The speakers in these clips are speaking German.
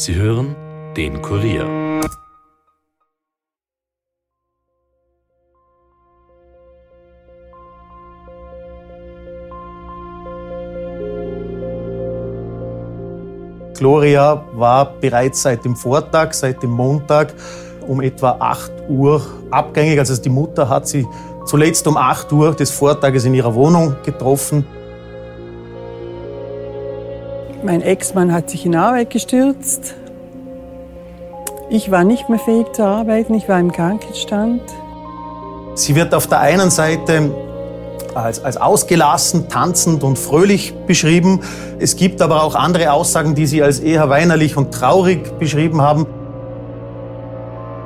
Sie hören den Kurier. Gloria war bereits seit dem Vortag, seit dem Montag um etwa 8 Uhr abgängig. Also die Mutter hat sie zuletzt um 8 Uhr des Vortages in ihrer Wohnung getroffen. Mein Ex-Mann hat sich in Arbeit gestürzt. Ich war nicht mehr fähig zu arbeiten, ich war im Krankenstand. Sie wird auf der einen Seite als, als ausgelassen, tanzend und fröhlich beschrieben. Es gibt aber auch andere Aussagen, die sie als eher weinerlich und traurig beschrieben haben.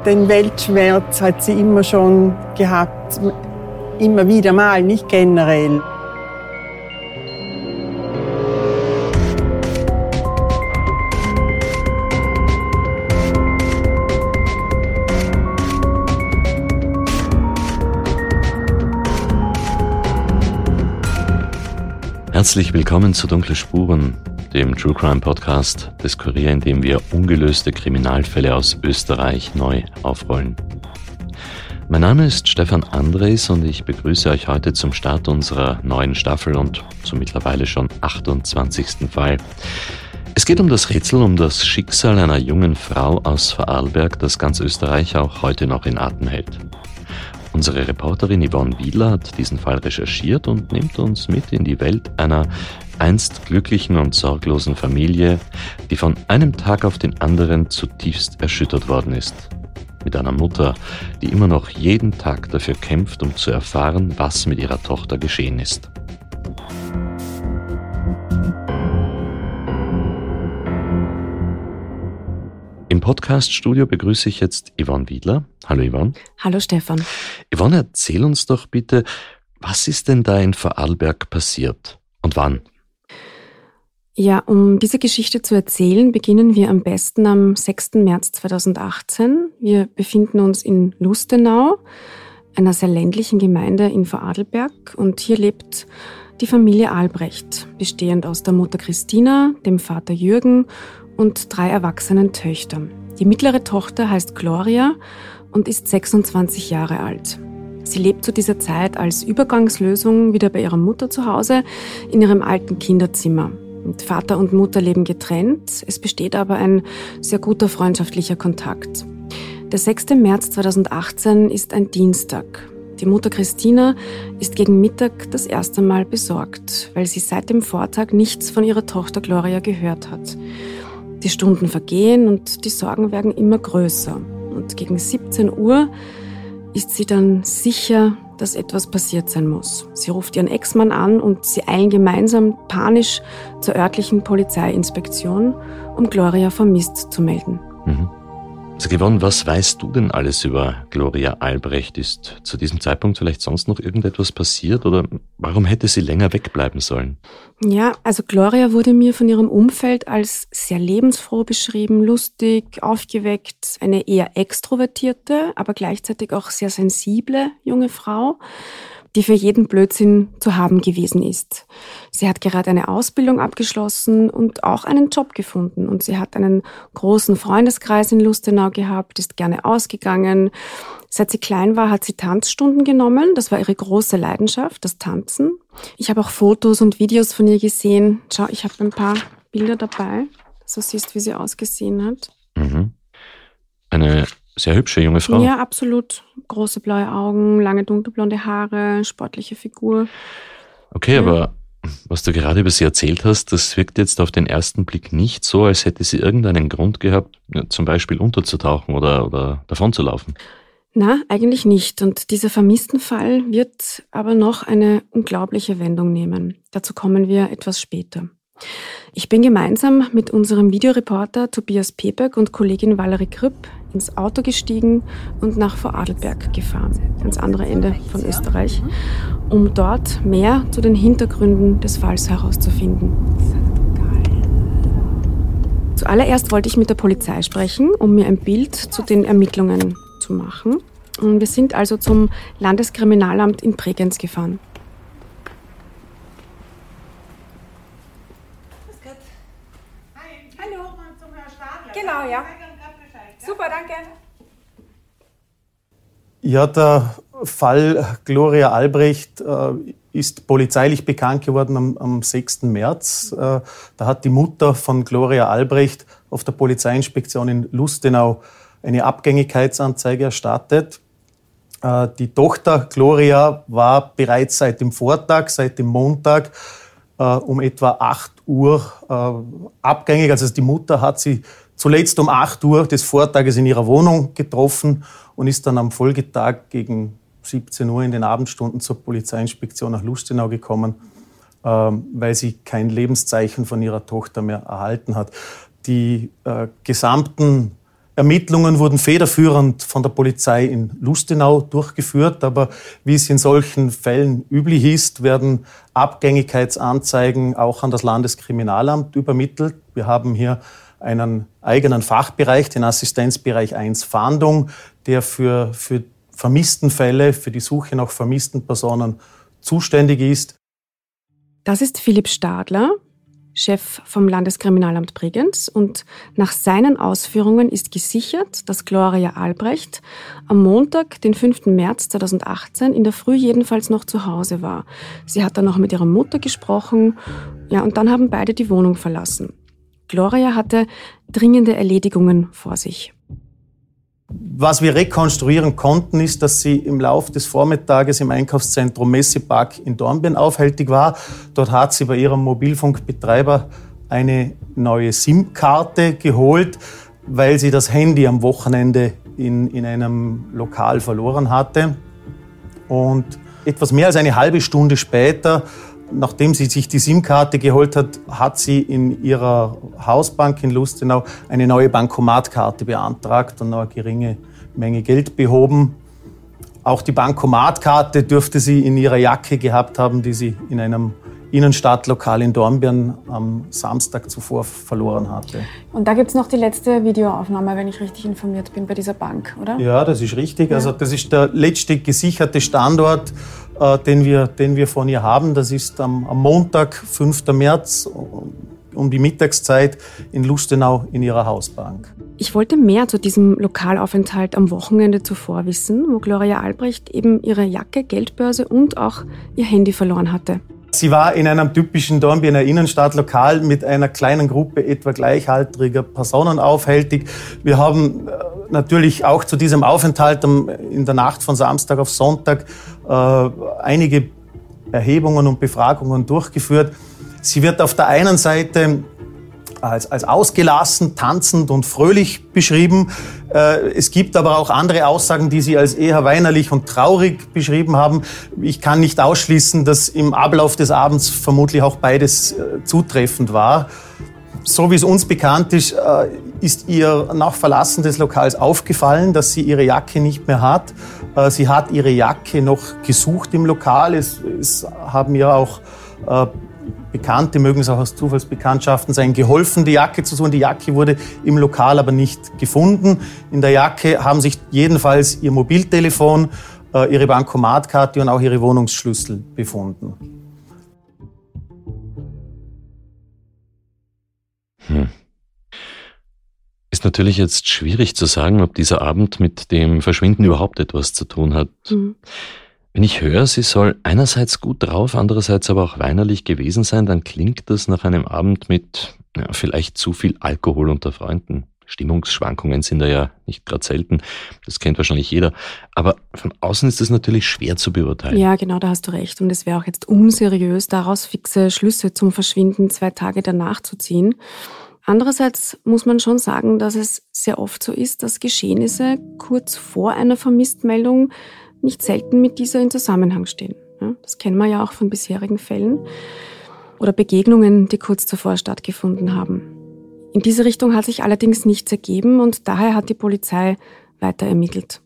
Den Weltschmerz hat sie immer schon gehabt, immer wieder mal, nicht generell. Herzlich willkommen zu Dunkle Spuren, dem True Crime Podcast des Kurier, in dem wir ungelöste Kriminalfälle aus Österreich neu aufrollen. Mein Name ist Stefan Andres und ich begrüße euch heute zum Start unserer neuen Staffel und zum mittlerweile schon 28. Fall. Es geht um das Rätsel um das Schicksal einer jungen Frau aus Vorarlberg, das ganz Österreich auch heute noch in Atem hält. Unsere Reporterin Yvonne Wieler hat diesen Fall recherchiert und nimmt uns mit in die Welt einer einst glücklichen und sorglosen Familie, die von einem Tag auf den anderen zutiefst erschüttert worden ist. Mit einer Mutter, die immer noch jeden Tag dafür kämpft, um zu erfahren, was mit ihrer Tochter geschehen ist. Podcast-Studio begrüße ich jetzt Yvonne Wiedler. Hallo Yvonne. Hallo Stefan. Yvonne, erzähl uns doch bitte, was ist denn da in Vorarlberg passiert und wann? Ja, um diese Geschichte zu erzählen, beginnen wir am besten am 6. März 2018. Wir befinden uns in Lustenau, einer sehr ländlichen Gemeinde in Vorarlberg. Und hier lebt die Familie Albrecht, bestehend aus der Mutter Christina, dem Vater Jürgen und drei erwachsenen Töchtern. Die mittlere Tochter heißt Gloria und ist 26 Jahre alt. Sie lebt zu dieser Zeit als Übergangslösung wieder bei ihrer Mutter zu Hause in ihrem alten Kinderzimmer. Und Vater und Mutter leben getrennt, es besteht aber ein sehr guter freundschaftlicher Kontakt. Der 6. März 2018 ist ein Dienstag. Die Mutter Christina ist gegen Mittag das erste Mal besorgt, weil sie seit dem Vortag nichts von ihrer Tochter Gloria gehört hat. Die Stunden vergehen und die Sorgen werden immer größer. Und gegen 17 Uhr ist sie dann sicher, dass etwas passiert sein muss. Sie ruft ihren Ex-Mann an und sie eilen gemeinsam panisch zur örtlichen Polizeiinspektion, um Gloria vermisst zu melden. Mhm. Also Yvonne, was weißt du denn alles über Gloria Albrecht? Ist zu diesem Zeitpunkt vielleicht sonst noch irgendetwas passiert oder warum hätte sie länger wegbleiben sollen? Ja, also Gloria wurde mir von ihrem Umfeld als sehr lebensfroh beschrieben, lustig, aufgeweckt, eine eher extrovertierte, aber gleichzeitig auch sehr sensible junge Frau die für jeden Blödsinn zu haben gewesen ist. Sie hat gerade eine Ausbildung abgeschlossen und auch einen Job gefunden. Und sie hat einen großen Freundeskreis in Lustenau gehabt, ist gerne ausgegangen. Seit sie klein war, hat sie Tanzstunden genommen. Das war ihre große Leidenschaft, das Tanzen. Ich habe auch Fotos und Videos von ihr gesehen. Schau, ich habe ein paar Bilder dabei, so siehst, wie sie ausgesehen hat. Mhm. Eine sehr hübsche junge Frau. Ja, absolut. Große blaue Augen, lange dunkelblonde Haare, sportliche Figur. Okay, ja. aber was du gerade über sie erzählt hast, das wirkt jetzt auf den ersten Blick nicht so, als hätte sie irgendeinen Grund gehabt, zum Beispiel unterzutauchen oder, oder davonzulaufen. Na, eigentlich nicht. Und dieser vermissten Fall wird aber noch eine unglaubliche Wendung nehmen. Dazu kommen wir etwas später. Ich bin gemeinsam mit unserem Videoreporter Tobias Peberg und Kollegin Valerie Kripp ins Auto gestiegen und nach Vorarlberg gefahren, ans andere Ende von Österreich, um dort mehr zu den Hintergründen des Falls herauszufinden. Zuallererst wollte ich mit der Polizei sprechen, um mir ein Bild zu den Ermittlungen zu machen. Und wir sind also zum Landeskriminalamt in Bregenz gefahren. Hallo. Genau, ja. Super, danke. Ja, der Fall Gloria Albrecht äh, ist polizeilich bekannt geworden am, am 6. März. Äh, da hat die Mutter von Gloria Albrecht auf der Polizeiinspektion in Lustenau eine Abgängigkeitsanzeige erstattet. Äh, die Tochter Gloria war bereits seit dem Vortag, seit dem Montag äh, um etwa 8 Uhr äh, abgängig. Also die Mutter hat sie zuletzt um 8 Uhr des Vortages in ihrer Wohnung getroffen und ist dann am Folgetag gegen 17 Uhr in den Abendstunden zur Polizeiinspektion nach Lustenau gekommen, ähm, weil sie kein Lebenszeichen von ihrer Tochter mehr erhalten hat. Die äh, gesamten Ermittlungen wurden federführend von der Polizei in Lustenau durchgeführt, aber wie es in solchen Fällen üblich ist, werden Abgängigkeitsanzeigen auch an das Landeskriminalamt übermittelt. Wir haben hier einen eigenen Fachbereich, den Assistenzbereich 1 Fahndung, der für, für vermissten Fälle, für die Suche nach vermissten Personen zuständig ist. Das ist Philipp Stadler, Chef vom Landeskriminalamt Bregenz. Und nach seinen Ausführungen ist gesichert, dass Gloria Albrecht am Montag, den 5. März 2018, in der Früh jedenfalls noch zu Hause war. Sie hat dann noch mit ihrer Mutter gesprochen. Ja, und dann haben beide die Wohnung verlassen. Gloria hatte dringende Erledigungen vor sich. Was wir rekonstruieren konnten, ist, dass sie im Laufe des Vormittages im Einkaufszentrum Messepark in Dornbirn aufhältig war. Dort hat sie bei ihrem Mobilfunkbetreiber eine neue SIM-Karte geholt, weil sie das Handy am Wochenende in, in einem Lokal verloren hatte. Und etwas mehr als eine halbe Stunde später Nachdem sie sich die SIM-Karte geholt hat, hat sie in ihrer Hausbank in Lustenau eine neue Bankomatkarte beantragt und noch eine geringe Menge Geld behoben. Auch die Bankomatkarte dürfte sie in ihrer Jacke gehabt haben, die sie in einem Innenstadtlokal in Dornbirn am Samstag zuvor verloren hatte. Und da gibt es noch die letzte Videoaufnahme, wenn ich richtig informiert bin, bei dieser Bank, oder? Ja, das ist richtig. Ja. Also das ist der letzte gesicherte Standort, äh, den, wir, den wir von ihr haben. Das ist am, am Montag, 5. März, um die Mittagszeit in Lustenau in ihrer Hausbank. Ich wollte mehr zu diesem Lokalaufenthalt am Wochenende zuvor wissen, wo Gloria Albrecht eben ihre Jacke, Geldbörse und auch ihr Handy verloren hatte. Sie war in einem typischen Dornbirner Innenstadtlokal mit einer kleinen Gruppe etwa gleichaltriger Personen aufhältig. Wir haben äh, natürlich auch zu diesem Aufenthalt in der Nacht von Samstag auf Sonntag äh, einige Erhebungen und Befragungen durchgeführt. Sie wird auf der einen Seite als, als ausgelassen, tanzend und fröhlich beschrieben. Äh, es gibt aber auch andere Aussagen, die sie als eher weinerlich und traurig beschrieben haben. Ich kann nicht ausschließen, dass im Ablauf des Abends vermutlich auch beides äh, zutreffend war. So wie es uns bekannt ist, äh, ist ihr nach Verlassen des Lokals aufgefallen, dass sie ihre Jacke nicht mehr hat. Sie hat ihre Jacke noch gesucht im Lokal. Es, es haben ja auch Bekannte, mögen es auch aus Zufallsbekanntschaften sein, geholfen, die Jacke zu suchen. Die Jacke wurde im Lokal aber nicht gefunden. In der Jacke haben sich jedenfalls ihr Mobiltelefon, äh, ihre Bankomatkarte und auch ihre Wohnungsschlüssel befunden. Hm. Ist natürlich jetzt schwierig zu sagen, ob dieser Abend mit dem Verschwinden überhaupt etwas zu tun hat. Mhm. Wenn ich höre, sie soll einerseits gut drauf, andererseits aber auch weinerlich gewesen sein, dann klingt das nach einem Abend mit ja, vielleicht zu viel Alkohol unter Freunden. Stimmungsschwankungen sind da ja nicht gerade selten. Das kennt wahrscheinlich jeder. Aber von außen ist das natürlich schwer zu beurteilen. Ja, genau, da hast du recht. Und es wäre auch jetzt unseriös, daraus fixe Schlüsse zum Verschwinden zwei Tage danach zu ziehen. Andererseits muss man schon sagen, dass es sehr oft so ist, dass Geschehnisse kurz vor einer Vermisstmeldung nicht selten mit dieser in Zusammenhang stehen. Das kennen wir ja auch von bisherigen Fällen oder Begegnungen, die kurz zuvor stattgefunden haben. In diese Richtung hat sich allerdings nichts ergeben und daher hat die Polizei weiter ermittelt.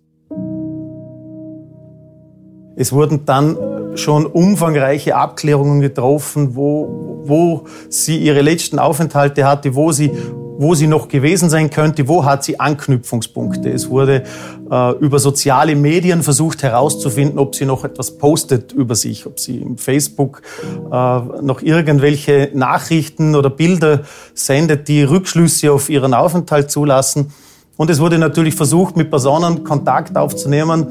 Es wurden dann schon umfangreiche Abklärungen getroffen, wo, wo sie ihre letzten Aufenthalte hatte, wo sie wo sie noch gewesen sein könnte, wo hat sie Anknüpfungspunkte. Es wurde äh, über soziale Medien versucht herauszufinden, ob sie noch etwas postet über sich, ob sie im Facebook äh, noch irgendwelche Nachrichten oder Bilder sendet, die Rückschlüsse auf ihren Aufenthalt zulassen. Und es wurde natürlich versucht, mit Personen Kontakt aufzunehmen,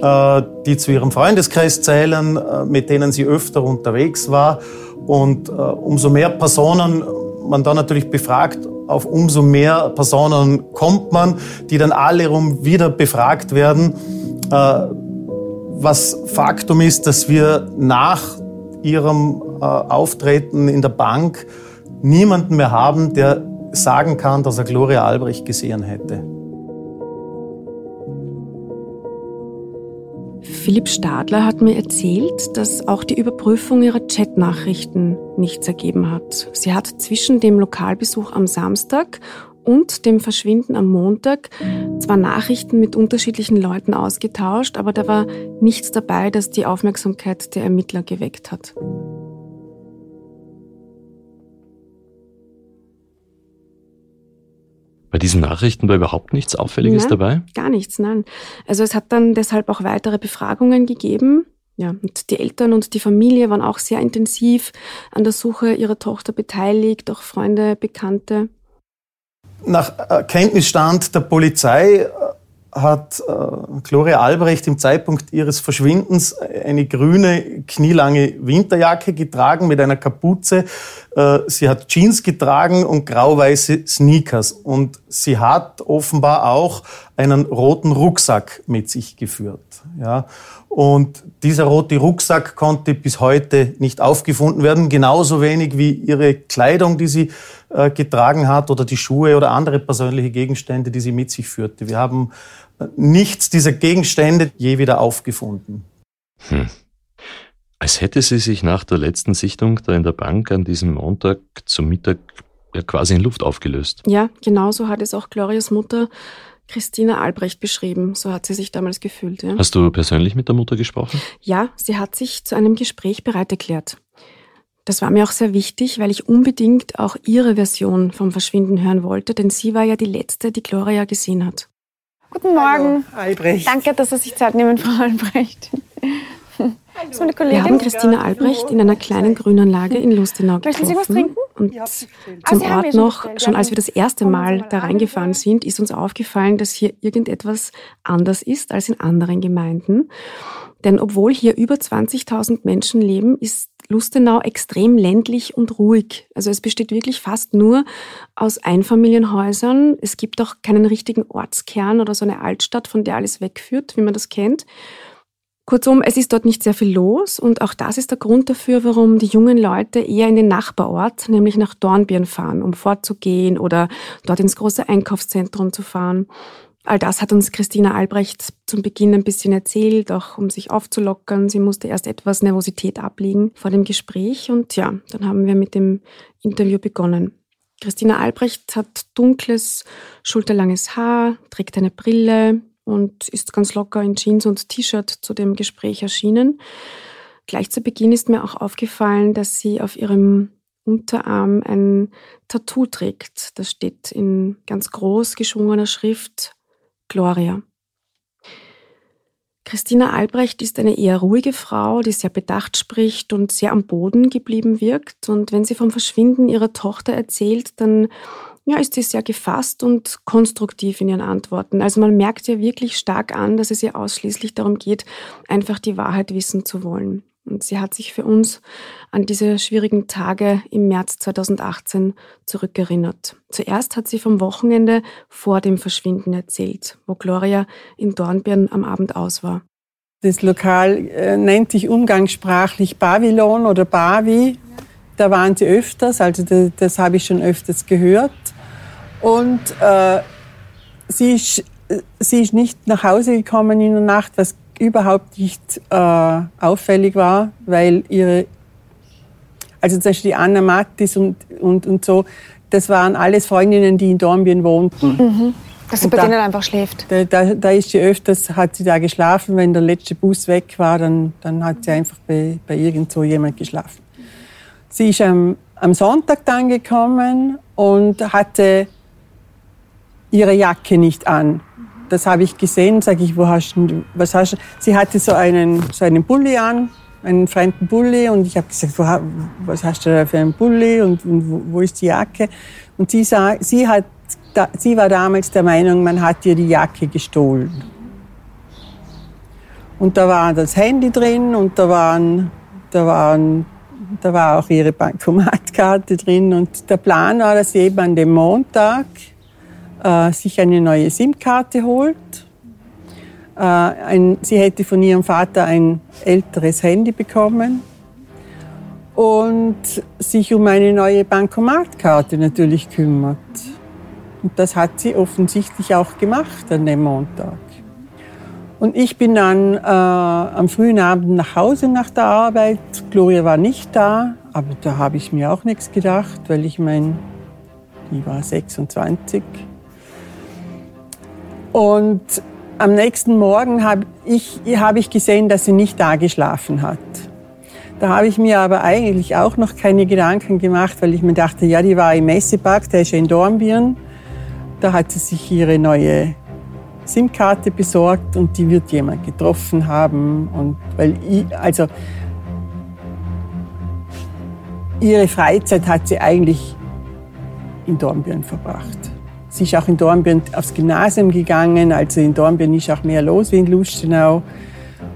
äh, die zu ihrem Freundeskreis zählen, äh, mit denen sie öfter unterwegs war. Und äh, umso mehr Personen man dann natürlich befragt, auf umso mehr Personen kommt man, die dann alle rum wieder befragt werden. Was Faktum ist, dass wir nach ihrem Auftreten in der Bank niemanden mehr haben, der sagen kann, dass er Gloria Albrecht gesehen hätte. Philipp Stadler hat mir erzählt, dass auch die Überprüfung ihrer Chatnachrichten nichts ergeben hat. Sie hat zwischen dem Lokalbesuch am Samstag und dem Verschwinden am Montag zwar Nachrichten mit unterschiedlichen Leuten ausgetauscht, aber da war nichts dabei, das die Aufmerksamkeit der Ermittler geweckt hat. Bei diesen Nachrichten war überhaupt nichts Auffälliges nein, dabei? Gar nichts, nein. Also es hat dann deshalb auch weitere Befragungen gegeben. Ja, und die Eltern und die Familie waren auch sehr intensiv an der Suche ihrer Tochter beteiligt, auch Freunde, Bekannte. Nach Kenntnisstand der Polizei hat äh, Gloria Albrecht im Zeitpunkt ihres Verschwindens eine grüne, knielange Winterjacke getragen mit einer Kapuze. Äh, sie hat Jeans getragen und grauweiße Sneakers. Und sie hat offenbar auch einen roten Rucksack mit sich geführt. Ja. Und dieser rote Rucksack konnte bis heute nicht aufgefunden werden, genauso wenig wie ihre Kleidung, die sie äh, getragen hat, oder die Schuhe oder andere persönliche Gegenstände, die sie mit sich führte. Wir haben nichts dieser Gegenstände je wieder aufgefunden. Hm. Als hätte sie sich nach der letzten Sichtung da in der Bank an diesem Montag zum Mittag ja quasi in Luft aufgelöst. Ja, genauso hat es auch Glorias Mutter Christina Albrecht beschrieben. So hat sie sich damals gefühlt. Ja. Hast du persönlich mit der Mutter gesprochen? Ja, sie hat sich zu einem Gespräch bereit erklärt. Das war mir auch sehr wichtig, weil ich unbedingt auch ihre Version vom Verschwinden hören wollte, denn sie war ja die letzte, die Gloria gesehen hat. Guten Morgen. Hallo, Albrecht. Danke, dass Sie sich Zeit nehmen, Frau Albrecht. Wir haben Christina Albrecht in einer kleinen Grünanlage in Lustenau getroffen. Möchten Sie was trinken? Und zum ah, Ort noch, schon als wir das erste Mal da reingefahren sind, ist uns aufgefallen, dass hier irgendetwas anders ist als in anderen Gemeinden. Denn obwohl hier über 20.000 Menschen leben, ist Lustenau extrem ländlich und ruhig. Also es besteht wirklich fast nur aus Einfamilienhäusern. Es gibt auch keinen richtigen Ortskern oder so eine Altstadt, von der alles wegführt, wie man das kennt. Kurzum, es ist dort nicht sehr viel los und auch das ist der Grund dafür, warum die jungen Leute eher in den Nachbarort, nämlich nach Dornbirn fahren, um fortzugehen oder dort ins große Einkaufszentrum zu fahren. All das hat uns Christina Albrecht zum Beginn ein bisschen erzählt, auch um sich aufzulockern. Sie musste erst etwas Nervosität ablegen vor dem Gespräch und ja, dann haben wir mit dem Interview begonnen. Christina Albrecht hat dunkles, schulterlanges Haar, trägt eine Brille, und ist ganz locker in Jeans und T-Shirt zu dem Gespräch erschienen. Gleich zu Beginn ist mir auch aufgefallen, dass sie auf ihrem Unterarm ein Tattoo trägt. Das steht in ganz groß geschwungener Schrift Gloria. Christina Albrecht ist eine eher ruhige Frau, die sehr bedacht spricht und sehr am Boden geblieben wirkt. Und wenn sie vom Verschwinden ihrer Tochter erzählt, dann ja, ist sie sehr gefasst und konstruktiv in ihren Antworten. Also man merkt ihr wirklich stark an, dass es ihr ausschließlich darum geht, einfach die Wahrheit wissen zu wollen. Und sie hat sich für uns an diese schwierigen Tage im März 2018 zurückerinnert. Zuerst hat sie vom Wochenende vor dem Verschwinden erzählt, wo Gloria in Dornbirn am Abend aus war. Das Lokal äh, nennt sich umgangssprachlich Babylon oder Bavi. Da waren sie öfters, also das, das habe ich schon öfters gehört. Und äh, sie, ist, sie ist nicht nach Hause gekommen in der Nacht, was überhaupt nicht äh, auffällig war, weil ihre, also zum Beispiel die Anna Mattis und, und, und so, das waren alles Freundinnen, die in Dornbirn wohnten. Mhm. Dass sie bei da, denen einfach schläft. Da, da, da, ist sie öfters, hat sie da geschlafen. Wenn der letzte Bus weg war, dann, dann hat sie einfach bei, bei irgend so jemand geschlafen. Sie ist am, am Sonntag dann gekommen und hatte ihre Jacke nicht an. Das habe ich gesehen, sage ich, wo hast du, was hast du? Sie hatte so einen, so einen Bulli an, einen fremden Bulli und ich habe gesagt, wo, was hast du da für einen Bulli und, und wo, wo, ist die Jacke? Und sie, sah, sie, hat, da, sie war damals der Meinung, man hat ihr die Jacke gestohlen. Und da war das Handy drin und da waren, da waren da war auch ihre Bankomatkarte drin und der Plan war, dass sie eben an dem Montag äh, sich eine neue SIM-Karte holt. Äh, ein, sie hätte von ihrem Vater ein älteres Handy bekommen und sich um eine neue Bankomatkarte natürlich kümmert. Und das hat sie offensichtlich auch gemacht an dem Montag. Und ich bin dann äh, am frühen Abend nach Hause nach der Arbeit. Gloria war nicht da, aber da habe ich mir auch nichts gedacht, weil ich meine, die war 26. Und am nächsten Morgen habe ich, hab ich gesehen, dass sie nicht da geschlafen hat. Da habe ich mir aber eigentlich auch noch keine Gedanken gemacht, weil ich mir dachte, ja, die war im Messepark, der ist ja in Dornbirn. Da hat sie sich ihre neue SIM-Karte besorgt und die wird jemand getroffen haben. Und weil ich, also ihre Freizeit hat sie eigentlich in Dornbirn verbracht. Sie ist auch in Dornbirn aufs Gymnasium gegangen, also in Dornbirn ist auch mehr los wie in Lustenau.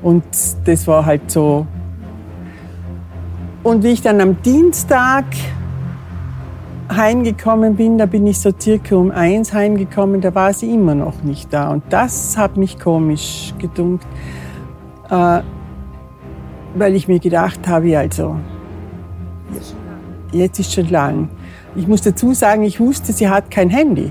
Und das war halt so. Und wie ich dann am Dienstag heimgekommen bin, da bin ich so circa um eins heimgekommen, da war sie immer noch nicht da. Und das hat mich komisch gedunkt, äh, weil ich mir gedacht habe, also, jetzt ist schon lang. Ich muss dazu sagen, ich wusste, sie hat kein Handy.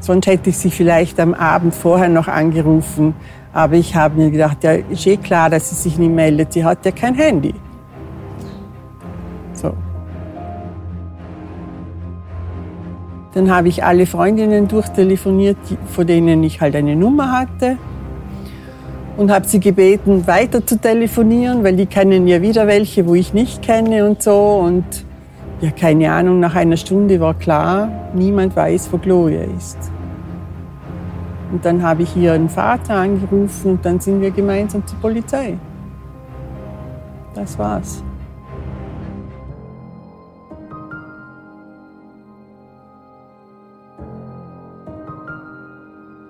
Sonst hätte ich sie vielleicht am Abend vorher noch angerufen. Aber ich habe mir gedacht, ja, ist eh klar, dass sie sich nicht meldet. Sie hat ja kein Handy. So. Dann habe ich alle Freundinnen durchtelefoniert, von denen ich halt eine Nummer hatte. Und habe sie gebeten, weiter zu telefonieren, weil die kennen ja wieder welche, wo ich nicht kenne und so. Und ja, keine Ahnung, nach einer Stunde war klar, niemand weiß, wo Gloria ist. Und dann habe ich ihren Vater angerufen und dann sind wir gemeinsam zur Polizei. Das war's.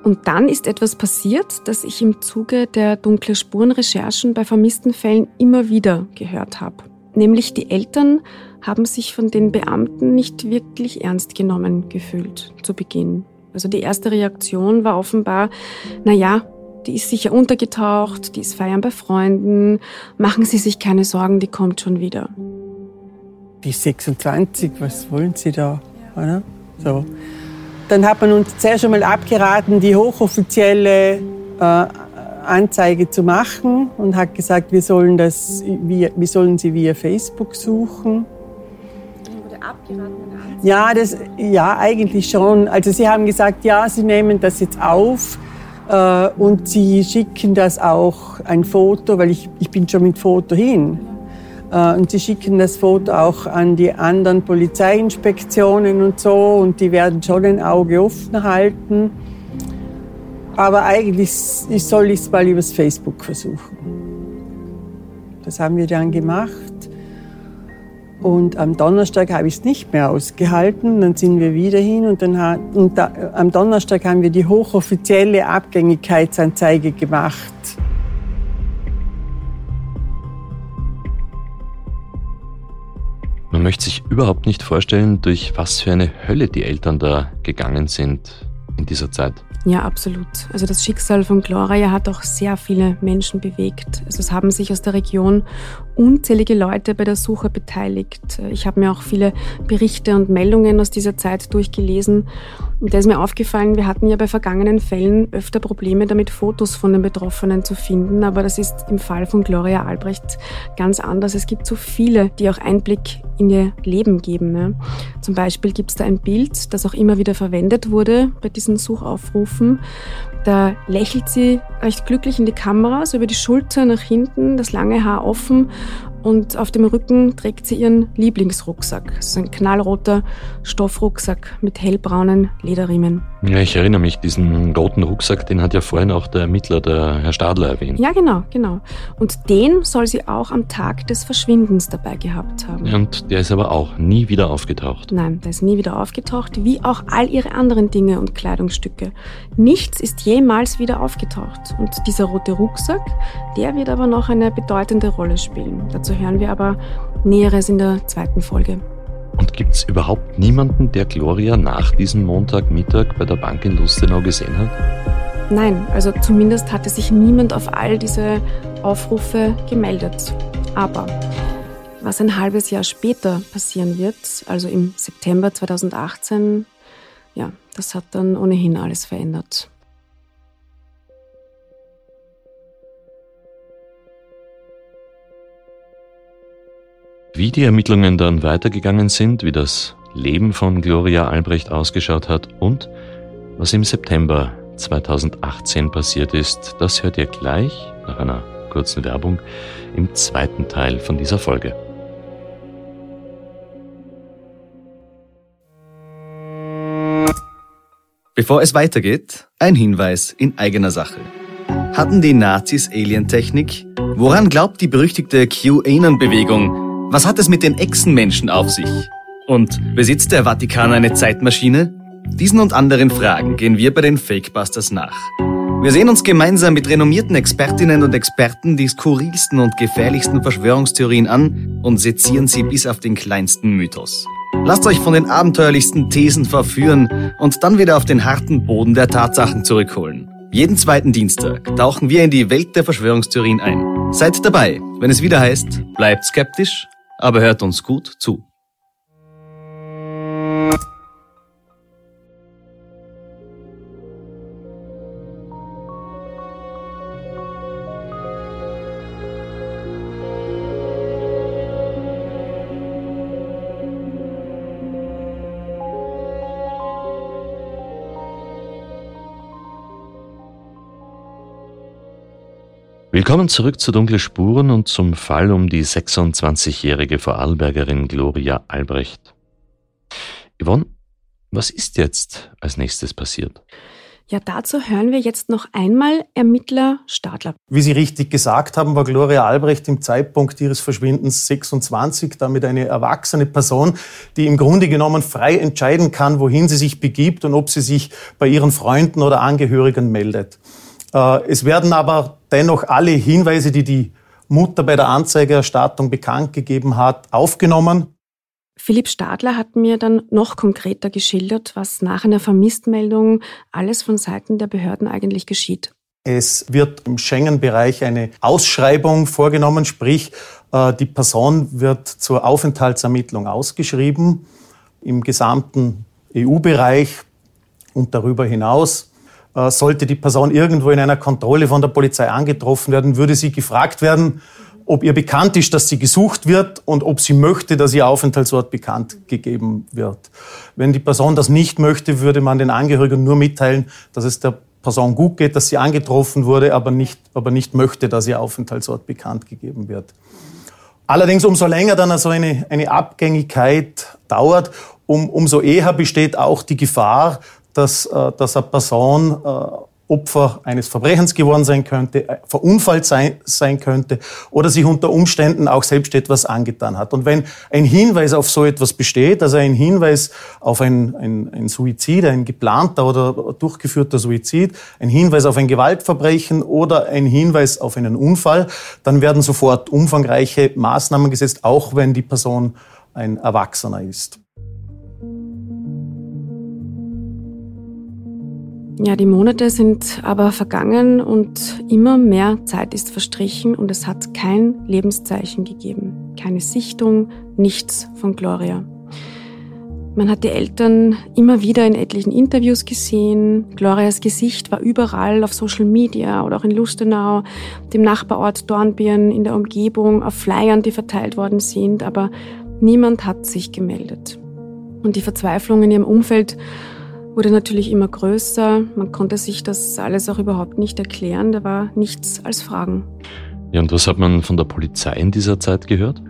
Und dann ist etwas passiert, das ich im Zuge der dunkle Spurenrecherchen bei vermissten Fällen immer wieder gehört habe. Nämlich die Eltern haben sich von den Beamten nicht wirklich ernst genommen gefühlt zu Beginn. Also die erste Reaktion war offenbar, na ja, die ist sicher untergetaucht, die ist feiern bei Freunden, machen Sie sich keine Sorgen, die kommt schon wieder. Die 26, was wollen Sie da? Oder? So. Dann hat man uns zuerst einmal abgeraten, die hochoffizielle äh, Anzeige zu machen und hat gesagt, wir sollen, das, wir, wir sollen sie via Facebook suchen. Ja, das, ja, eigentlich schon. Also sie haben gesagt, ja, sie nehmen das jetzt auf äh, und sie schicken das auch ein Foto, weil ich, ich bin schon mit Foto hin. Äh, und sie schicken das Foto auch an die anderen Polizeiinspektionen und so und die werden schon ein Auge offen halten. Aber eigentlich soll ich es mal übers Facebook versuchen. Das haben wir dann gemacht. Und am Donnerstag habe ich es nicht mehr ausgehalten. Dann sind wir wieder hin und, dann und da, am Donnerstag haben wir die hochoffizielle Abgängigkeitsanzeige gemacht. Man möchte sich überhaupt nicht vorstellen, durch was für eine Hölle die Eltern da gegangen sind in dieser Zeit. Ja, absolut. Also das Schicksal von Gloria hat auch sehr viele Menschen bewegt. Also es haben sich aus der Region unzählige Leute bei der Suche beteiligt. Ich habe mir auch viele Berichte und Meldungen aus dieser Zeit durchgelesen. Und da ist mir aufgefallen, wir hatten ja bei vergangenen Fällen öfter Probleme damit, Fotos von den Betroffenen zu finden. Aber das ist im Fall von Gloria Albrecht ganz anders. Es gibt so viele, die auch Einblick in ihr Leben geben. Ja. Zum Beispiel gibt es da ein Bild, das auch immer wieder verwendet wurde bei diesen Suchaufrufen. Da lächelt sie recht glücklich in die Kamera, so über die Schulter nach hinten, das lange Haar offen und auf dem Rücken trägt sie ihren Lieblingsrucksack. Das ist ein knallroter Stoffrucksack mit hellbraunen Lederriemen. Ja, ich erinnere mich, diesen roten Rucksack, den hat ja vorhin auch der Ermittler, der Herr Stadler, erwähnt. Ja, genau, genau. Und den soll sie auch am Tag des Verschwindens dabei gehabt haben. Und der ist aber auch nie wieder aufgetaucht. Nein, der ist nie wieder aufgetaucht, wie auch all ihre anderen Dinge und Kleidungsstücke. Nichts ist jemals wieder aufgetaucht. Und dieser rote Rucksack, der wird aber noch eine bedeutende Rolle spielen. Dazu hören wir aber Näheres in der zweiten Folge. Und gibt es überhaupt niemanden, der Gloria nach diesem Montagmittag bei der Bank in Lustenau gesehen hat? Nein, also zumindest hatte sich niemand auf all diese Aufrufe gemeldet. Aber was ein halbes Jahr später passieren wird, also im September 2018, ja, das hat dann ohnehin alles verändert. Wie die Ermittlungen dann weitergegangen sind, wie das Leben von Gloria Albrecht ausgeschaut hat und was im September 2018 passiert ist, das hört ihr gleich nach einer kurzen Werbung im zweiten Teil von dieser Folge. Bevor es weitergeht, ein Hinweis in eigener Sache. Hatten die Nazis Alientechnik? Woran glaubt die berüchtigte QAnon-Bewegung, was hat es mit den Echsenmenschen auf sich? Und besitzt der Vatikan eine Zeitmaschine? Diesen und anderen Fragen gehen wir bei den Fakebusters nach. Wir sehen uns gemeinsam mit renommierten Expertinnen und Experten die skurrilsten und gefährlichsten Verschwörungstheorien an und sezieren sie bis auf den kleinsten Mythos. Lasst euch von den abenteuerlichsten Thesen verführen und dann wieder auf den harten Boden der Tatsachen zurückholen. Jeden zweiten Dienstag tauchen wir in die Welt der Verschwörungstheorien ein. Seid dabei, wenn es wieder heißt, bleibt skeptisch, aber hört uns gut zu. Willkommen zurück zu Dunkle Spuren und zum Fall um die 26-jährige Vorarlbergerin Gloria Albrecht. Yvonne, was ist jetzt als nächstes passiert? Ja, dazu hören wir jetzt noch einmal Ermittler Stadler. Wie Sie richtig gesagt haben, war Gloria Albrecht im Zeitpunkt ihres Verschwindens 26, damit eine erwachsene Person, die im Grunde genommen frei entscheiden kann, wohin sie sich begibt und ob sie sich bei ihren Freunden oder Angehörigen meldet. Äh, es werden aber dennoch alle Hinweise, die die Mutter bei der Anzeigerstattung bekannt gegeben hat, aufgenommen. Philipp Stadler hat mir dann noch konkreter geschildert, was nach einer Vermisstmeldung alles von Seiten der Behörden eigentlich geschieht. Es wird im Schengen-Bereich eine Ausschreibung vorgenommen, sprich äh, die Person wird zur Aufenthaltsermittlung ausgeschrieben im gesamten EU-Bereich und darüber hinaus sollte die Person irgendwo in einer Kontrolle von der Polizei angetroffen werden, würde sie gefragt werden, ob ihr bekannt ist, dass sie gesucht wird und ob sie möchte, dass ihr Aufenthaltsort bekannt gegeben wird. Wenn die Person das nicht möchte, würde man den Angehörigen nur mitteilen, dass es der Person gut geht, dass sie angetroffen wurde, aber nicht, aber nicht möchte, dass ihr Aufenthaltsort bekannt gegeben wird. Allerdings umso länger dann also eine, eine Abgängigkeit dauert, um, umso eher besteht auch die Gefahr, dass, äh, dass eine Person äh, Opfer eines Verbrechens geworden sein könnte, äh, verunfallt sein, sein könnte oder sich unter Umständen auch selbst etwas angetan hat. Und wenn ein Hinweis auf so etwas besteht, also ein Hinweis auf ein, ein, ein Suizid, ein geplanter oder durchgeführter Suizid, ein Hinweis auf ein Gewaltverbrechen oder ein Hinweis auf einen Unfall, dann werden sofort umfangreiche Maßnahmen gesetzt, auch wenn die Person ein Erwachsener ist. Ja, die Monate sind aber vergangen und immer mehr Zeit ist verstrichen und es hat kein Lebenszeichen gegeben. Keine Sichtung, nichts von Gloria. Man hat die Eltern immer wieder in etlichen Interviews gesehen. Glorias Gesicht war überall auf Social Media oder auch in Lustenau, dem Nachbarort Dornbirn, in der Umgebung, auf Flyern, die verteilt worden sind, aber niemand hat sich gemeldet. Und die Verzweiflung in ihrem Umfeld wurde natürlich immer größer. Man konnte sich das alles auch überhaupt nicht erklären. Da war nichts als Fragen. Ja, und was hat man von der Polizei in dieser Zeit gehört?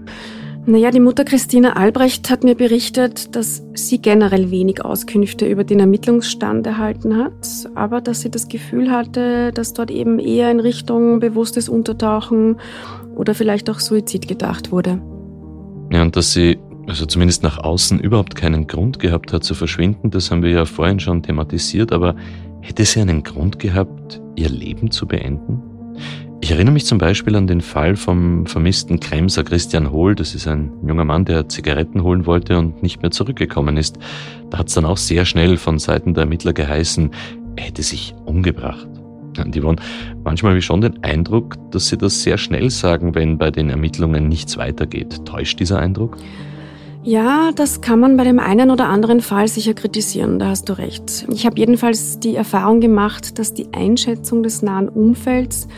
Naja, die Mutter Christina Albrecht hat mir berichtet, dass sie generell wenig Auskünfte über den Ermittlungsstand erhalten hat, aber dass sie das Gefühl hatte, dass dort eben eher in Richtung bewusstes Untertauchen oder vielleicht auch Suizid gedacht wurde. Ja, und dass sie also zumindest nach außen überhaupt keinen Grund gehabt hat zu verschwinden, das haben wir ja vorhin schon thematisiert, aber hätte sie einen Grund gehabt, ihr Leben zu beenden? Ich erinnere mich zum Beispiel an den Fall vom vermissten Kremser Christian Hohl. Das ist ein junger Mann, der Zigaretten holen wollte und nicht mehr zurückgekommen ist. Da hat es dann auch sehr schnell von Seiten der Ermittler geheißen, er hätte sich umgebracht. Und Yvonne, manchmal ich schon den Eindruck, dass sie das sehr schnell sagen, wenn bei den Ermittlungen nichts weitergeht. Täuscht dieser Eindruck? Ja, das kann man bei dem einen oder anderen Fall sicher kritisieren, da hast du recht. Ich habe jedenfalls die Erfahrung gemacht, dass die Einschätzung des nahen Umfelds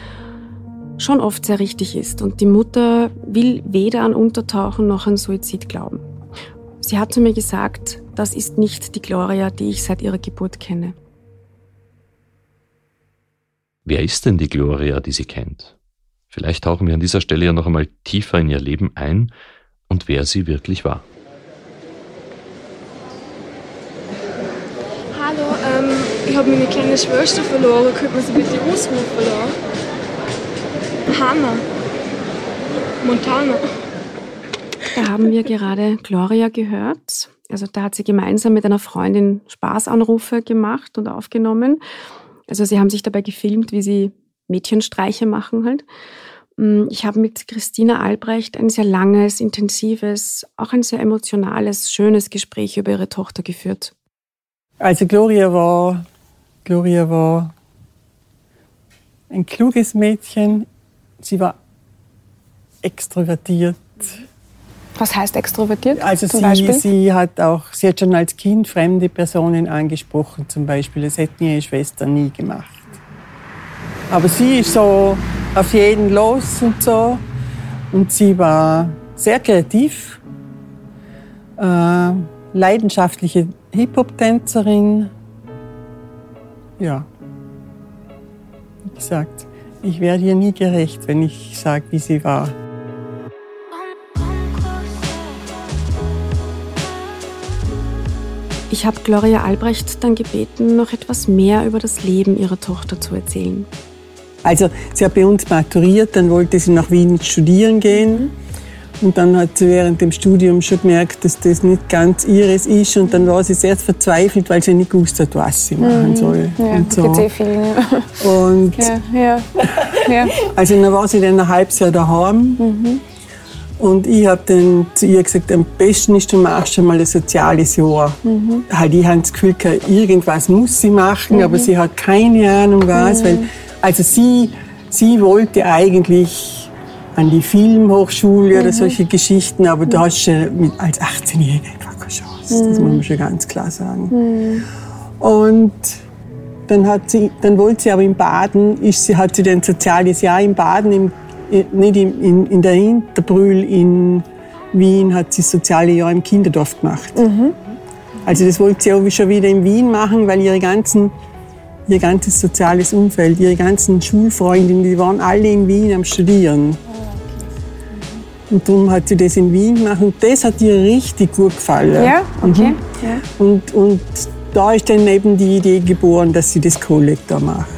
schon oft sehr richtig ist und die Mutter will weder an Untertauchen noch an Suizid glauben. Sie hat zu mir gesagt, das ist nicht die Gloria, die ich seit ihrer Geburt kenne. Wer ist denn die Gloria, die sie kennt? Vielleicht tauchen wir an dieser Stelle ja noch einmal tiefer in ihr Leben ein und wer sie wirklich war. Hallo, ähm, ich habe meine kleine Schwester verloren. Könnte man sie bitte ausrufen lassen? Hannah. Montana. Da haben wir gerade Gloria gehört. Also da hat sie gemeinsam mit einer Freundin Spaßanrufe gemacht und aufgenommen. Also sie haben sich dabei gefilmt, wie sie Mädchenstreiche machen halt. Mm, ich habe mit Christina Albrecht ein sehr langes, intensives, auch ein sehr emotionales, schönes Gespräch über ihre Tochter geführt. Also Gloria war, Gloria war ein kluges Mädchen, sie war extrovertiert. Was heißt extrovertiert? Also sie, sie hat auch, sie hat schon als Kind fremde Personen angesprochen, zum Beispiel. Das hätten ihre Schwester nie gemacht. Aber sie ist so auf jeden los und so. Und sie war sehr kreativ, äh, leidenschaftliche Hip-Hop-Tänzerin. Ja, wie gesagt. Ich werde ihr nie gerecht, wenn ich sage, wie sie war. Ich habe Gloria Albrecht dann gebeten, noch etwas mehr über das Leben ihrer Tochter zu erzählen. Also sie hat bei uns maturiert, dann wollte sie nach Wien studieren gehen. Und dann hat sie während dem Studium schon gemerkt, dass das nicht ganz ihres ist. Und dann war sie sehr verzweifelt, weil sie nicht gewusst hat, was sie machen soll. Ja, und so. eh viel. Ja. Und Ja, ja, ja. also dann war sie dann ein halbes Jahr daheim. Und ich habe dann zu ihr gesagt, am besten ist, du machst schon mal ein soziales Jahr. Halt, ich habe das Gefühl, gehabt, irgendwas muss sie machen, aber sie hat keine Ahnung was. Weil, also sie, sie wollte eigentlich an die Filmhochschule oder solche Geschichten, aber da hast du mit, als 18-Jährige einfach keine Chance. Das muss man schon ganz klar sagen. Und dann, hat sie, dann wollte sie aber in Baden, ist sie, hat sie dann ein soziales Jahr in Baden, im, in- nicht in, in, in der Hinterbrühl in Wien, hat sie das soziale Jahr im Kinderdorf gemacht. Also das wollte sie auch schon wieder in Wien machen, weil ihre ganzen, ihr ganzes soziales Umfeld, ihre ganzen Schulfreundinnen, die waren alle in Wien am Studieren. Und darum hat sie das in Wien gemacht und das hat ihr richtig gut gefallen. Ja, okay. Ja. Und, und da ist dann eben die Idee geboren, dass sie das Kolleg da macht.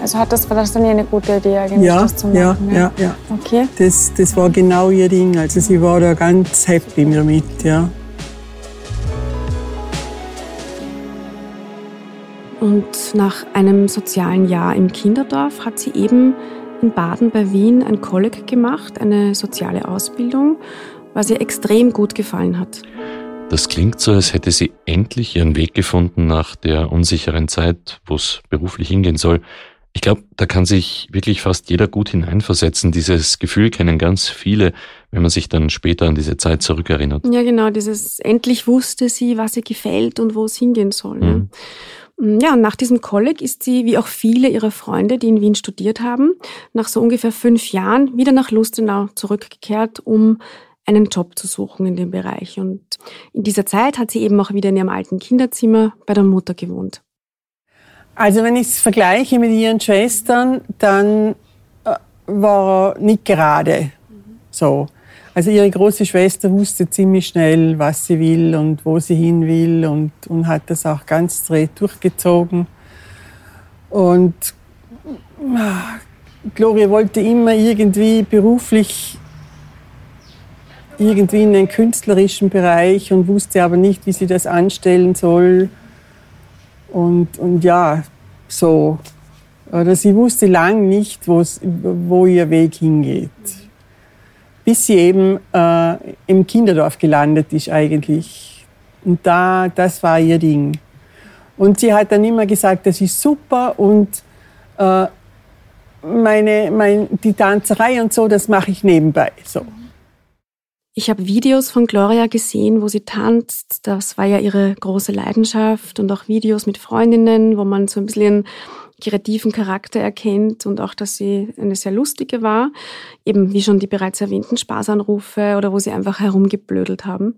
Also hat das, war das dann eine gute Idee, eigentlich, Ja, das zu ja, machen? ja, ja. Okay. Das, das war genau ihr Ding. Also sie war da ganz happy damit, ja. Und nach einem sozialen Jahr im Kinderdorf hat sie eben in Baden bei Wien ein Kolleg gemacht, eine soziale Ausbildung, was ihr extrem gut gefallen hat. Das klingt so, als hätte sie endlich ihren Weg gefunden nach der unsicheren Zeit, wo es beruflich hingehen soll. Ich glaube, da kann sich wirklich fast jeder gut hineinversetzen. Dieses Gefühl kennen ganz viele, wenn man sich dann später an diese Zeit zurückerinnert. Ja, genau, dieses endlich wusste sie, was ihr gefällt und wo es hingehen soll. ne? Mhm. Ja, und nach diesem Kolleg ist sie, wie auch viele ihrer Freunde, die in Wien studiert haben, nach so ungefähr fünf Jahren wieder nach Lustenau zurückgekehrt, um einen Job zu suchen in dem Bereich. Und in dieser Zeit hat sie eben auch wieder in ihrem alten Kinderzimmer bei der Mutter gewohnt. Also wenn ich es vergleiche mit ihren Schwestern, dann äh, war nicht gerade. So. Also ihre große Schwester wusste ziemlich schnell, was sie will und wo sie hin will und, und hat das auch ganz straight durchgezogen. Und ah, Gloria wollte immer irgendwie beruflich irgendwie in den künstlerischen Bereich und wusste aber nicht, wie sie das anstellen soll. Und, und ja, so. Oder sie wusste lang nicht, wo ihr Weg hingeht. Bis sie eben äh, im Kinderdorf gelandet ist eigentlich. Und da, das war ihr Ding. Und sie hat dann immer gesagt, das ist super und äh, meine, mein, die Tanzerei und so, das mache ich nebenbei. So. Ich habe Videos von Gloria gesehen, wo sie tanzt. Das war ja ihre große Leidenschaft und auch Videos mit Freundinnen, wo man so ein bisschen kreativen Charakter erkennt und auch, dass sie eine sehr lustige war. Eben wie schon die bereits erwähnten Spaßanrufe oder wo sie einfach herumgeblödelt haben.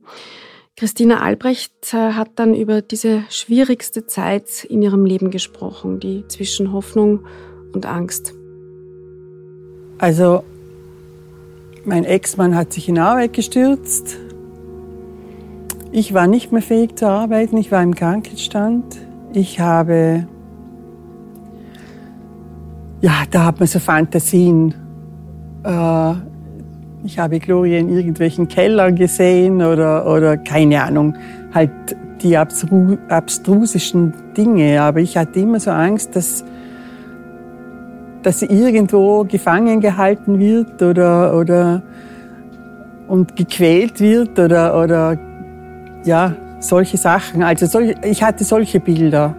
Christina Albrecht äh, hat dann über diese schwierigste Zeit in ihrem Leben gesprochen, die zwischen Hoffnung und Angst. Also mein Ex-Mann hat sich in Arbeit gestürzt. Ich war nicht mehr fähig zu arbeiten. Ich war im Krankenstand. Ich habe, ja, da hat man so Fantasien. Äh, ich habe Gloria in irgendwelchen Kellern gesehen oder, oder keine Ahnung, halt die abstrusischen Dinge. Aber ich hatte immer so Angst, dass dass sie irgendwo gefangen gehalten wird oder, oder und gequält wird oder, oder ja, solche Sachen. Also solch, ich hatte solche Bilder.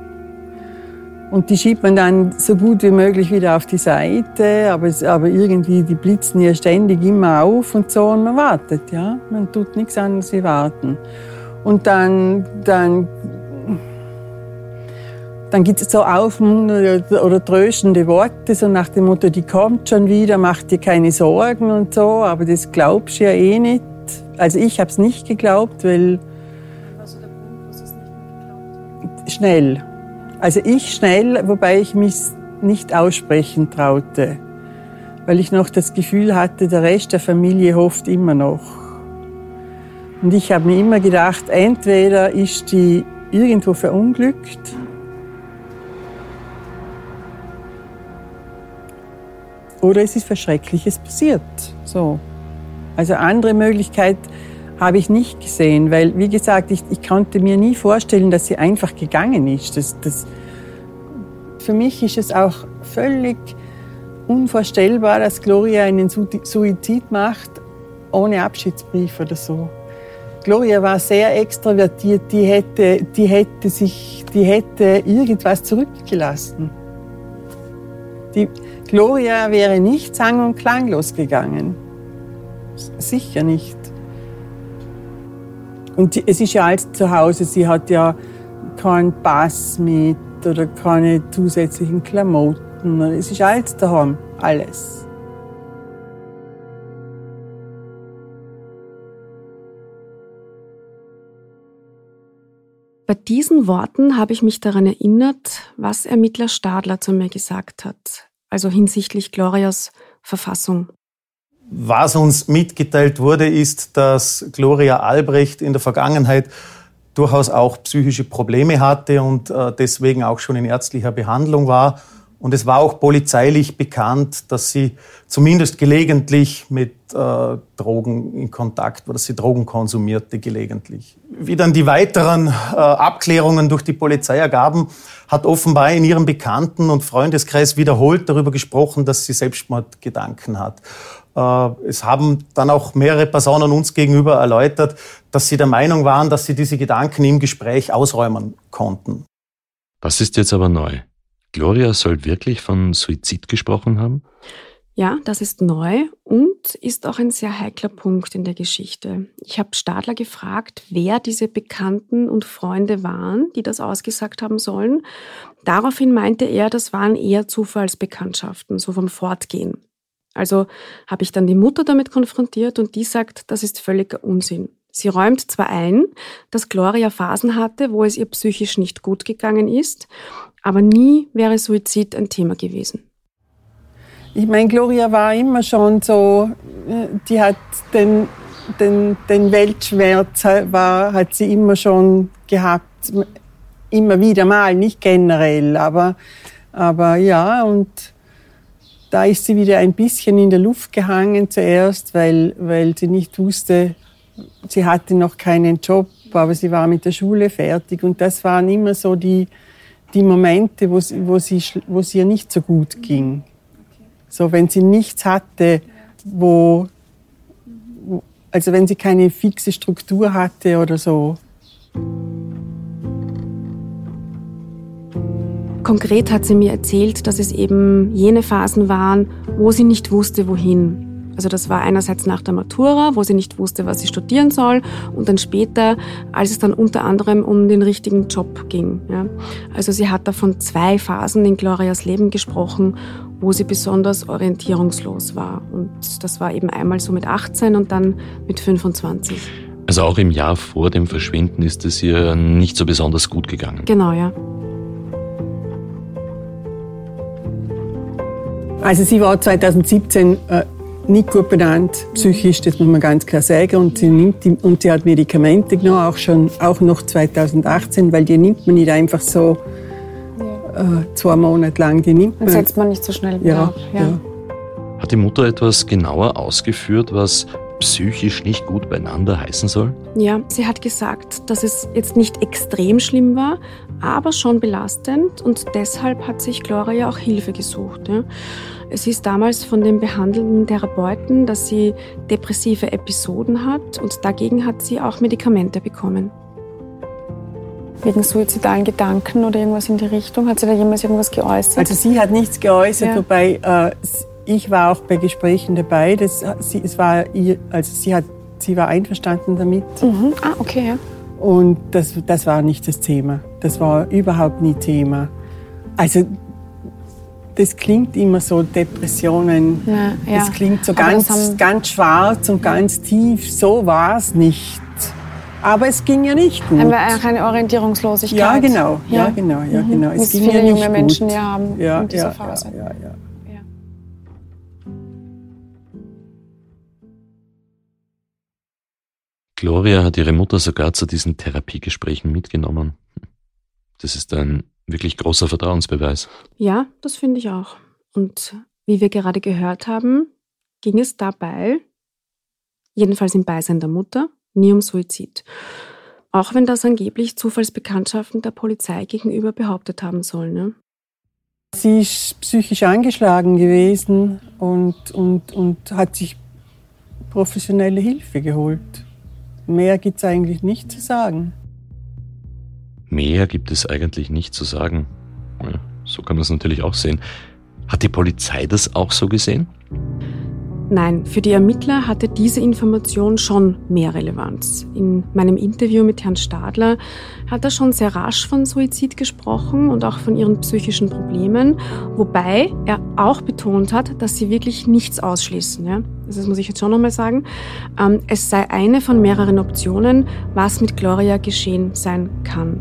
Und die schiebt man dann so gut wie möglich wieder auf die Seite, aber, aber irgendwie, die blitzen ja ständig immer auf und so und man wartet, ja. Man tut nichts anderes wie warten. Und dann, dann dann gibt es so aufmunternde oder tröstende Worte, so nach dem Motto, die kommt schon wieder, mach dir keine Sorgen und so, aber das glaubst du ja eh nicht. Also ich habe es nicht geglaubt, weil... War der Grund, dass es nicht geglaubt? Schnell. Also ich schnell, wobei ich mich nicht aussprechen traute, weil ich noch das Gefühl hatte, der Rest der Familie hofft immer noch. Und ich habe mir immer gedacht, entweder ist die irgendwo verunglückt Oder es ist was Schreckliches passiert. So. Also andere Möglichkeit habe ich nicht gesehen, weil, wie gesagt, ich, ich konnte mir nie vorstellen, dass sie einfach gegangen ist. Das, das, für mich ist es auch völlig unvorstellbar, dass Gloria einen Suizid macht ohne Abschiedsbrief oder so. Gloria war sehr extrovertiert, die hätte, die hätte sich, die hätte irgendwas zurückgelassen. Die, Gloria wäre nicht sang- und klanglos gegangen. Sicher nicht. Und es ist ja alles zu Hause. Sie hat ja keinen Pass mit oder keine zusätzlichen Klamotten. Es ist alles daheim. Alles. Bei diesen Worten habe ich mich daran erinnert, was Ermittler Stadler zu mir gesagt hat also hinsichtlich Glorias Verfassung. Was uns mitgeteilt wurde, ist, dass Gloria Albrecht in der Vergangenheit durchaus auch psychische Probleme hatte und äh, deswegen auch schon in ärztlicher Behandlung war. Und es war auch polizeilich bekannt, dass sie zumindest gelegentlich mit äh, Drogen in Kontakt war, dass sie Drogen konsumierte gelegentlich. Wie dann die weiteren äh, Abklärungen durch die Polizei ergaben, hat offenbar in ihrem Bekannten- und Freundeskreis wiederholt darüber gesprochen, dass sie Selbstmordgedanken hat. Äh, es haben dann auch mehrere Personen uns gegenüber erläutert, dass sie der Meinung waren, dass sie diese Gedanken im Gespräch ausräumen konnten. Was ist jetzt aber neu? Gloria soll wirklich von Suizid gesprochen haben? Ja, das ist neu und ist auch ein sehr heikler Punkt in der Geschichte. Ich habe Stadler gefragt, wer diese Bekannten und Freunde waren, die das ausgesagt haben sollen. Daraufhin meinte er, das waren eher Zufallsbekanntschaften, so vom Fortgehen. Also habe ich dann die Mutter damit konfrontiert und die sagt, das ist völliger Unsinn. Sie räumt zwar ein, dass Gloria Phasen hatte, wo es ihr psychisch nicht gut gegangen ist, aber nie wäre Suizid ein Thema gewesen. Ich meine, Gloria war immer schon so, äh, die hat den, den, den Weltschmerz war, hat sie immer schon gehabt. Immer wieder mal, nicht generell, aber, aber ja, und da ist sie wieder ein bisschen in der Luft gehangen zuerst, weil, weil sie nicht wusste, sie hatte noch keinen Job, aber sie war mit der Schule fertig. Und das waren immer so die, die Momente, wo, sie, wo, sie, wo es ihr nicht so gut ging. So, wenn sie nichts hatte, wo, also wenn sie keine fixe Struktur hatte oder so. Konkret hat sie mir erzählt, dass es eben jene Phasen waren, wo sie nicht wusste, wohin. Also das war einerseits nach der Matura, wo sie nicht wusste, was sie studieren soll, und dann später, als es dann unter anderem um den richtigen Job ging. Ja. Also sie hat da von zwei Phasen in Glorias Leben gesprochen, wo sie besonders orientierungslos war. Und das war eben einmal so mit 18 und dann mit 25. Also auch im Jahr vor dem Verschwinden ist es ihr nicht so besonders gut gegangen. Genau, ja. Also sie war 2017 äh, nicht gut benannt, psychisch, das muss man ganz klar sagen. Und sie, nimmt die, und sie hat Medikamente genommen, auch, schon, auch noch 2018, weil die nimmt man nicht einfach so äh, zwei Monate lang. Die nimmt man. Und setzt man nicht so schnell wieder ja, ja. ja. Hat die Mutter etwas genauer ausgeführt, was psychisch nicht gut beieinander heißen soll? Ja, sie hat gesagt, dass es jetzt nicht extrem schlimm war, aber schon belastend und deshalb hat sich Gloria auch Hilfe gesucht. Ja. Es hieß damals von den behandelnden Therapeuten, dass sie depressive Episoden hat und dagegen hat sie auch Medikamente bekommen. Wegen suizidalen Gedanken oder irgendwas in die Richtung? Hat sie da jemals irgendwas geäußert? Also sie hat nichts geäußert, ja. wobei äh, ich war auch bei Gesprächen dabei. Das, sie, es war ihr, also sie, hat, sie war einverstanden damit. Mhm. Ah, okay, ja. Und das, das war nicht das Thema. Das war überhaupt nie Thema. Also das klingt immer so Depressionen. Ja, ja. Das klingt so ganz, ganz schwarz und ganz tief. So war es nicht. Aber es ging ja nicht gut. Haben wir auch eine Orientierungslosigkeit? Ja, genau. Ja, ja genau. Ja, mhm. genau. Es ging viele ja nicht junge Menschen, die haben ja, in dieser Phase. Ja, ja, Gloria hat ihre Mutter sogar zu diesen Therapiegesprächen mitgenommen. Das ist ein wirklich großer Vertrauensbeweis. Ja, das finde ich auch. Und wie wir gerade gehört haben, ging es dabei, jedenfalls im Beisein der Mutter, nie um Suizid. Auch wenn das angeblich Zufallsbekanntschaften der Polizei gegenüber behauptet haben sollen. Ne? Sie ist psychisch angeschlagen gewesen und, und, und hat sich professionelle Hilfe geholt. Mehr gibt es eigentlich nicht zu sagen. Mehr gibt es eigentlich nicht zu sagen. So kann man es natürlich auch sehen. Hat die Polizei das auch so gesehen? Nein, für die Ermittler hatte diese Information schon mehr Relevanz. In meinem Interview mit Herrn Stadler hat er schon sehr rasch von Suizid gesprochen und auch von ihren psychischen Problemen, wobei er auch betont hat, dass sie wirklich nichts ausschließen. Ja? Das muss ich jetzt schon nochmal sagen. Ähm, es sei eine von mehreren Optionen, was mit Gloria geschehen sein kann.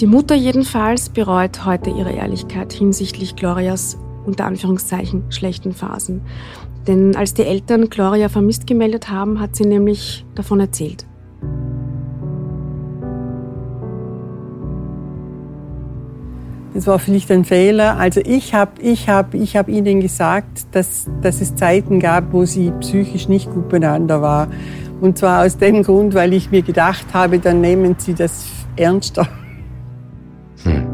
Die Mutter jedenfalls bereut heute ihre Ehrlichkeit hinsichtlich Glorias unter Anführungszeichen schlechten Phasen. Denn als die Eltern Gloria vermisst gemeldet haben, hat sie nämlich davon erzählt. Das war vielleicht ein Fehler. Also ich habe ich hab, ich hab Ihnen gesagt, dass, dass es Zeiten gab, wo sie psychisch nicht gut beieinander war. Und zwar aus dem Grund, weil ich mir gedacht habe, dann nehmen Sie das ernster. Hm.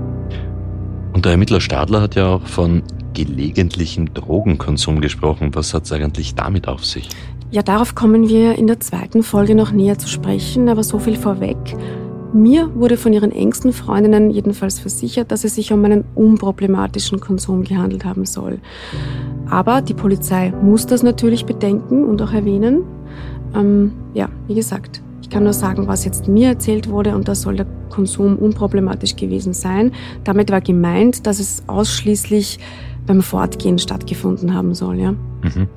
Und der Ermittler Stadler hat ja auch von gelegentlichen Drogenkonsum gesprochen. Was hat es eigentlich damit auf sich? Ja, darauf kommen wir in der zweiten Folge noch näher zu sprechen, aber so viel vorweg. Mir wurde von ihren engsten Freundinnen jedenfalls versichert, dass es sich um einen unproblematischen Konsum gehandelt haben soll. Aber die Polizei muss das natürlich bedenken und auch erwähnen. Ähm, ja, wie gesagt, ich kann nur sagen, was jetzt mir erzählt wurde und da soll der Konsum unproblematisch gewesen sein. Damit war gemeint, dass es ausschließlich beim Fortgehen stattgefunden haben soll. Ja. Mhm.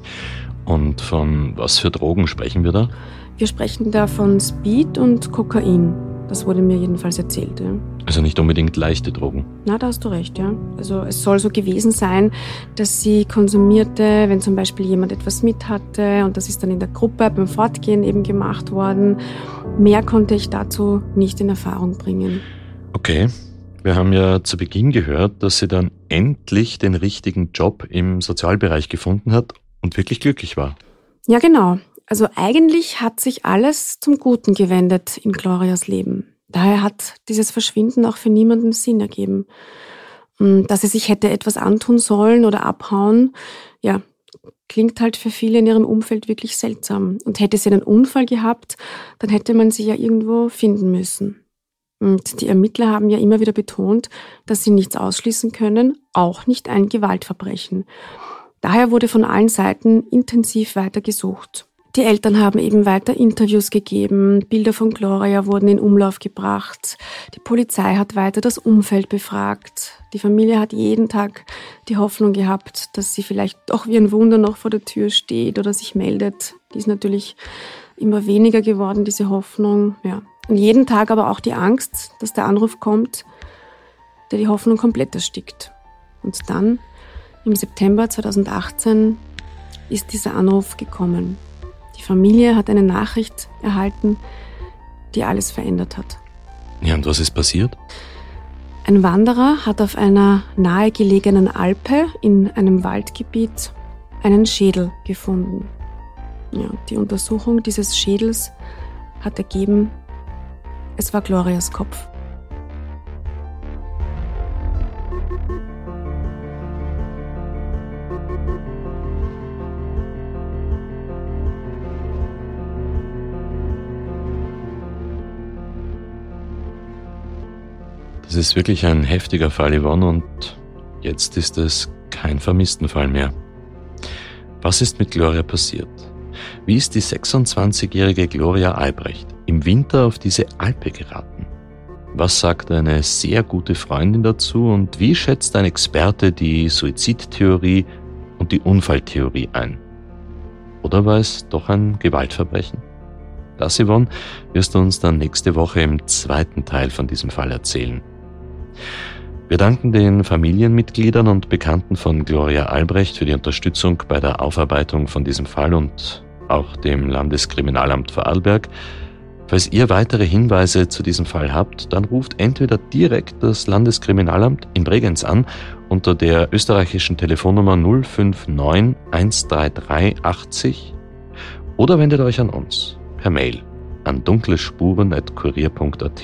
Und von was für Drogen sprechen wir da? Wir sprechen da von Speed und Kokain. Das wurde mir jedenfalls erzählt. Ja. Also nicht unbedingt leichte Drogen. Na, da hast du recht, ja. Also es soll so gewesen sein, dass sie konsumierte, wenn zum Beispiel jemand etwas mit hatte und das ist dann in der Gruppe beim Fortgehen eben gemacht worden. Mehr konnte ich dazu nicht in Erfahrung bringen. Okay. Wir haben ja zu Beginn gehört, dass sie dann endlich den richtigen Job im Sozialbereich gefunden hat und wirklich glücklich war. Ja, genau. Also eigentlich hat sich alles zum Guten gewendet in Glorias Leben. Daher hat dieses Verschwinden auch für niemanden Sinn ergeben. Dass sie sich hätte etwas antun sollen oder abhauen, ja, klingt halt für viele in ihrem Umfeld wirklich seltsam. Und hätte sie einen Unfall gehabt, dann hätte man sie ja irgendwo finden müssen. Und die Ermittler haben ja immer wieder betont, dass sie nichts ausschließen können, auch nicht ein Gewaltverbrechen. Daher wurde von allen Seiten intensiv weiter gesucht. Die Eltern haben eben weiter Interviews gegeben, Bilder von Gloria wurden in Umlauf gebracht, die Polizei hat weiter das Umfeld befragt, die Familie hat jeden Tag die Hoffnung gehabt, dass sie vielleicht doch wie ein Wunder noch vor der Tür steht oder sich meldet. Die ist natürlich immer weniger geworden, diese Hoffnung. Ja. Und jeden Tag aber auch die Angst, dass der Anruf kommt, der die Hoffnung komplett erstickt. Und dann, im September 2018, ist dieser Anruf gekommen. Die Familie hat eine Nachricht erhalten, die alles verändert hat. Ja, und was ist passiert? Ein Wanderer hat auf einer nahegelegenen Alpe in einem Waldgebiet einen Schädel gefunden. Ja, die Untersuchung dieses Schädels hat ergeben, es war Glorias Kopf. Das ist wirklich ein heftiger Fall, Yvonne, und jetzt ist es kein Vermisstenfall mehr. Was ist mit Gloria passiert? Wie ist die 26-jährige Gloria Albrecht im Winter auf diese Alpe geraten? Was sagt eine sehr gute Freundin dazu und wie schätzt ein Experte die Suizidtheorie und die Unfalltheorie ein? Oder war es doch ein Gewaltverbrechen? Das, Yvonne, wirst du uns dann nächste Woche im zweiten Teil von diesem Fall erzählen. Wir danken den Familienmitgliedern und Bekannten von Gloria Albrecht für die Unterstützung bei der Aufarbeitung von diesem Fall und auch dem Landeskriminalamt Vorarlberg. Falls ihr weitere Hinweise zu diesem Fall habt, dann ruft entweder direkt das Landeskriminalamt in Bregenz an unter der österreichischen Telefonnummer 059 133 80 oder wendet euch an uns per Mail an dunklespuren.kurier.at.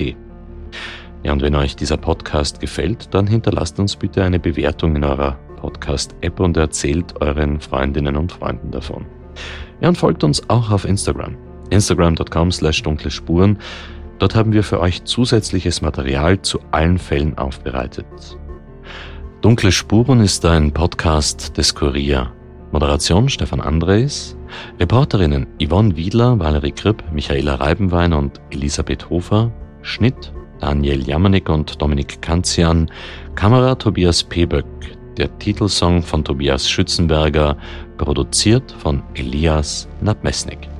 Ja, und wenn euch dieser Podcast gefällt, dann hinterlasst uns bitte eine Bewertung in eurer Podcast-App und erzählt euren Freundinnen und Freunden davon. Ja, und folgt uns auch auf Instagram. Instagram.com slash dunkle Spuren. Dort haben wir für euch zusätzliches Material zu allen Fällen aufbereitet. Dunkle Spuren ist ein Podcast des Kurier. Moderation Stefan Andres, Reporterinnen Yvonne Wiedler, Valerie Kripp, Michaela Reibenwein und Elisabeth Hofer, Schnitt Daniel Jamanik und Dominik Kanzian, Kamera Tobias Peböck, der Titelsong von Tobias Schützenberger, produziert von Elias Nabmesnik.